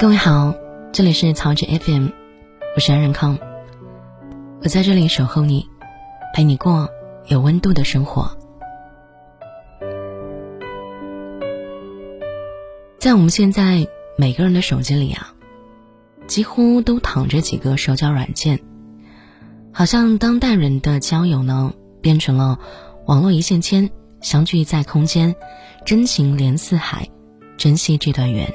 各位好，这里是曹植 FM，我是安仁康，我在这里守候你，陪你过有温度的生活。在我们现在每个人的手机里啊，几乎都躺着几个社交软件，好像当代人的交友呢，变成了网络一线牵，相聚在空间，真情连四海，珍惜这段缘。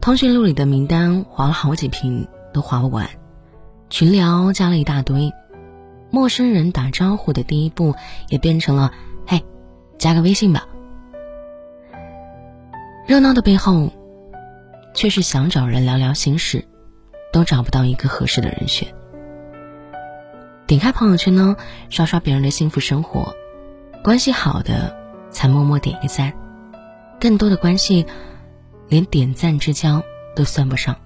通讯录里的名单划了好几屏都划不完，群聊加了一大堆，陌生人打招呼的第一步也变成了“嘿，加个微信吧”。热闹的背后，却是想找人聊聊心事，都找不到一个合适的人选。点开朋友圈呢，刷刷别人的幸福生活，关系好的才默默点一赞，更多的关系，连点赞之交都算不上。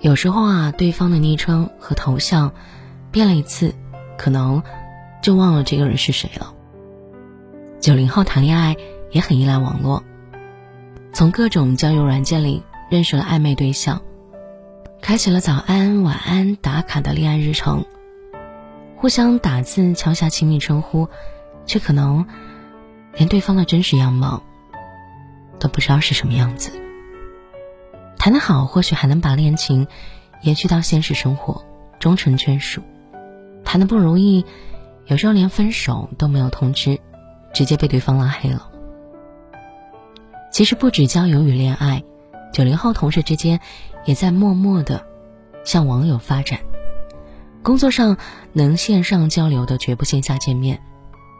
有时候啊，对方的昵称和头像变了一次，可能就忘了这个人是谁了。九零后谈恋爱也很依赖网络。从各种交友软件里认识了暧昧对象，开启了早安、晚安打卡的恋爱日程，互相打字敲下亲密称呼，却可能连对方的真实样貌都不知道是什么样子。谈得好，或许还能把恋情延续到现实生活，终成眷属；谈得不如意，有时候连分手都没有通知，直接被对方拉黑了。其实不止交友与恋爱，九零后同事之间也在默默的向网友发展。工作上能线上交流的绝不线下见面，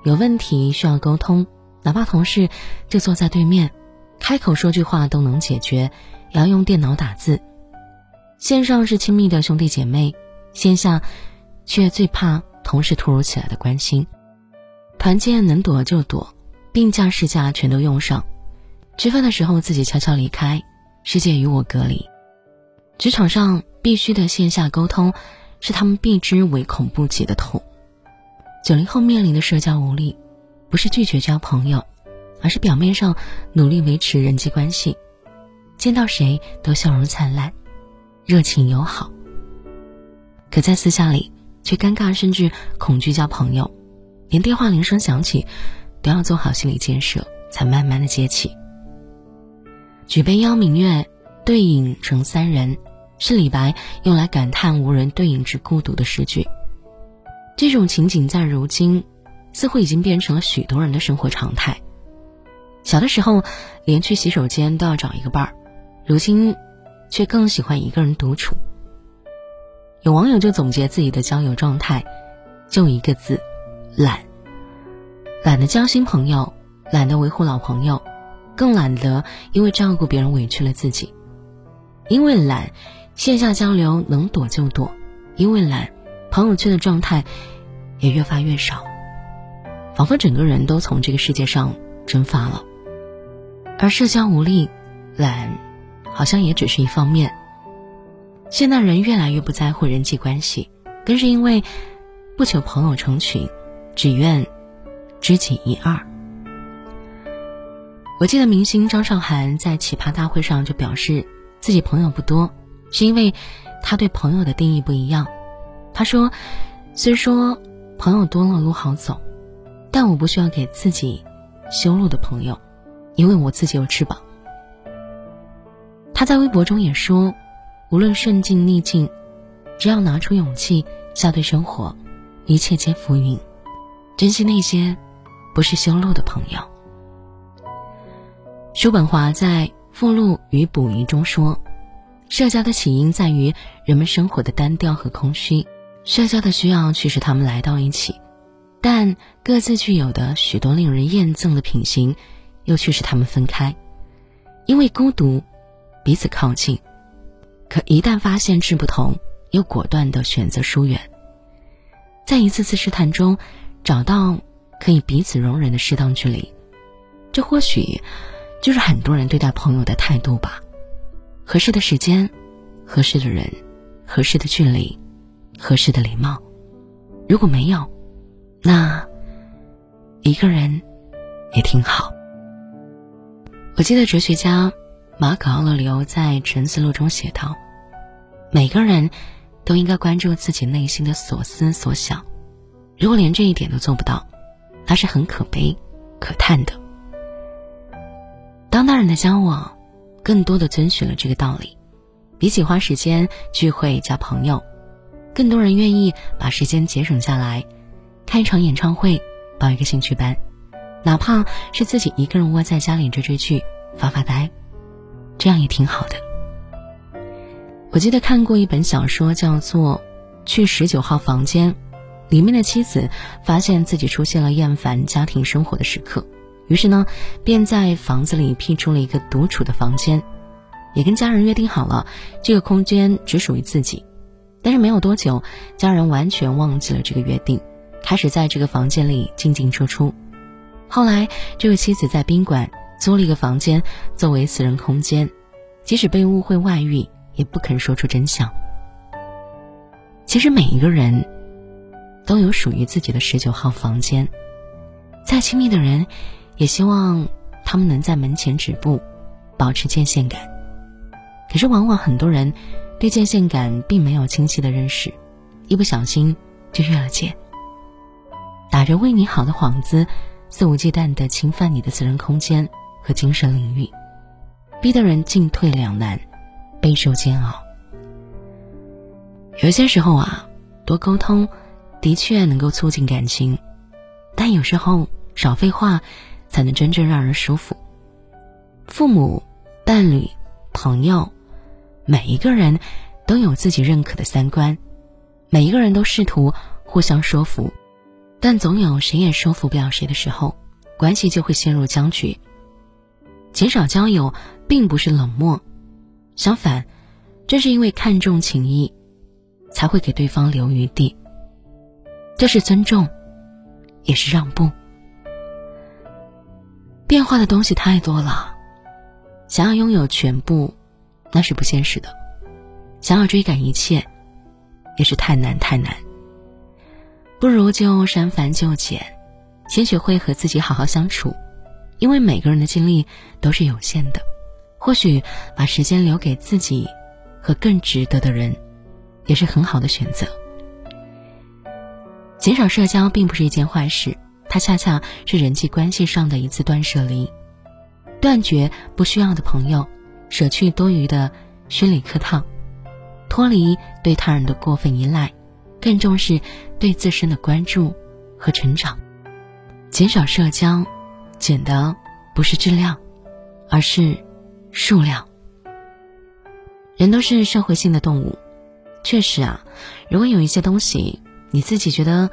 有问题需要沟通，哪怕同事就坐在对面，开口说句话都能解决，也要用电脑打字。线上是亲密的兄弟姐妹，线下却最怕同事突如其来的关心。团建能躲就躲，病假事假全都用上。吃饭的时候自己悄悄离开，世界与我隔离。职场上必须的线下沟通，是他们避之唯恐不及的痛。九零后面临的社交无力，不是拒绝交朋友，而是表面上努力维持人际关系，见到谁都笑容灿烂，热情友好。可在私下里却尴尬甚至恐惧交朋友，连电话铃声响起，都要做好心理建设，才慢慢的接起。举杯邀明月，对影成三人，是李白用来感叹无人对影之孤独的诗句。这种情景在如今，似乎已经变成了许多人的生活常态。小的时候，连去洗手间都要找一个伴儿，如今，却更喜欢一个人独处。有网友就总结自己的交友状态，就一个字：懒。懒得交新朋友，懒得维护老朋友。更懒得因为照顾别人委屈了自己，因为懒，线下交流能躲就躲；因为懒，朋友圈的状态也越发越少，仿佛整个人都从这个世界上蒸发了。而社交无力，懒，好像也只是一方面。现代人越来越不在乎人际关系，更是因为不求朋友成群，只愿知己一二。我记得明星张韶涵在奇葩大会上就表示，自己朋友不多，是因为他对朋友的定义不一样。他说：“虽说朋友多了路好走，但我不需要给自己修路的朋友，因为我自己有翅膀。”他在微博中也说：“无论顺境逆境，只要拿出勇气笑对生活，一切皆浮云。珍惜那些不是修路的朋友。”叔本华在《附录与补遗》中说：“社交的起因在于人们生活的单调和空虚，社交的需要驱使他们来到一起，但各自具有的许多令人厌憎的品行，又驱使他们分开。因为孤独，彼此靠近，可一旦发现志不同，又果断的选择疏远。在一次次试探中，找到可以彼此容忍的适当距离，这或许。”就是很多人对待朋友的态度吧，合适的时间，合适的人，合适的距离，合适的礼貌。如果没有，那一个人也挺好。我记得哲学家马可·奥勒留在《沉思录》中写道：“每个人都应该关注自己内心的所思所想，如果连这一点都做不到，那是很可悲、可叹的。”当代人的交往，更多的遵循了这个道理。比起花时间聚会交朋友，更多人愿意把时间节省下来，看一场演唱会，报一个兴趣班，哪怕是自己一个人窝在家里追追剧、发发呆，这样也挺好的。我记得看过一本小说，叫做《去十九号房间》，里面的妻子发现自己出现了厌烦家庭生活的时刻，于是呢，便在房子里辟出了一个独处的房间。也跟家人约定好了，这个空间只属于自己。但是没有多久，家人完全忘记了这个约定，开始在这个房间里进进出出。后来，这位妻子在宾馆租了一个房间作为私人空间，即使被误会外遇，也不肯说出真相。其实每一个人都有属于自己的十九号房间，再亲密的人，也希望他们能在门前止步，保持界限感。可是，往往很多人对界限感并没有清晰的认识，一不小心就越了界，打着为你好的幌子，肆无忌惮的侵犯你的私人空间和精神领域，逼得人进退两难，备受煎熬。有些时候啊，多沟通的确能够促进感情，但有时候少废话才能真正让人舒服。父母、伴侣、朋友。每一个人都有自己认可的三观，每一个人都试图互相说服，但总有谁也说服不了谁的时候，关系就会陷入僵局。减少交友并不是冷漠，相反，正是因为看重情谊，才会给对方留余地。这是尊重，也是让步。变化的东西太多了，想要拥有全部。那是不现实的，想要追赶一切，也是太难太难。不如就删繁就简，先学会和自己好好相处，因为每个人的精力都是有限的，或许把时间留给自己和更值得的人，也是很好的选择。减少社交并不是一件坏事，它恰恰是人际关系上的一次断舍离，断绝不需要的朋友。舍去多余的心理客套，脱离对他人的过分依赖，更重视对自身的关注和成长。减少社交，减的不是质量，而是数量。人都是社会性的动物，确实啊，如果有一些东西你自己觉得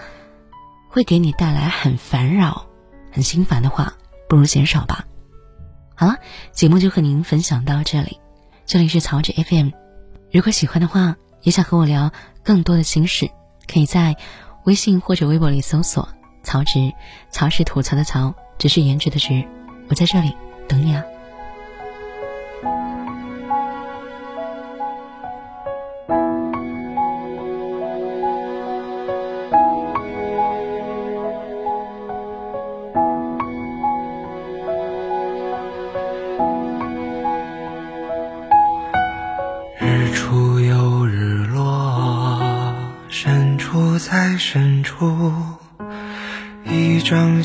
会给你带来很烦扰、很心烦的话，不如减少吧。好了，节目就和您分享到这里。这里是曹植 FM，如果喜欢的话，也想和我聊更多的心事，可以在微信或者微博里搜索“曹植”，曹是吐槽的曹，植是颜值的植。我在这里等你啊。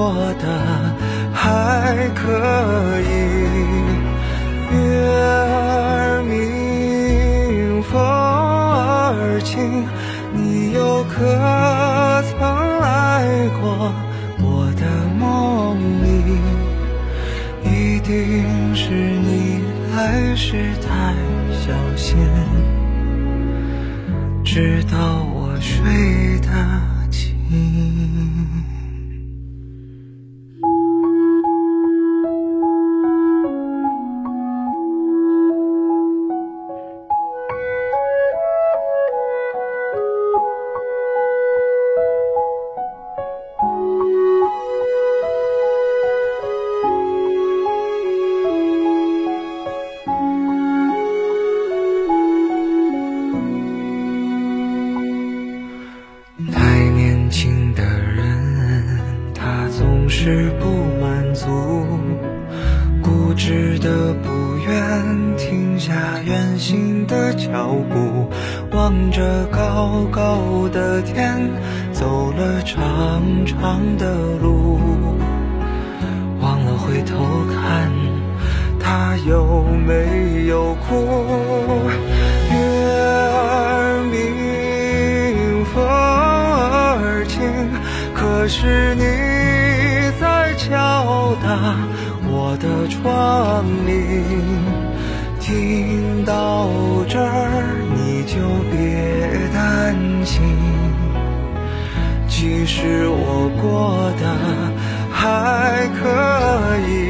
过得还可以。月儿明，风儿轻，你又可曾来过我的梦里？一定是你来时太小心，直到的不愿停下远行的脚步，望着高高的天，走了长长的路，忘了回头看，他有没有哭？月儿明，风儿轻，可是你在敲打我窗棂。听到这儿，你就别担心，其实我过得还可以。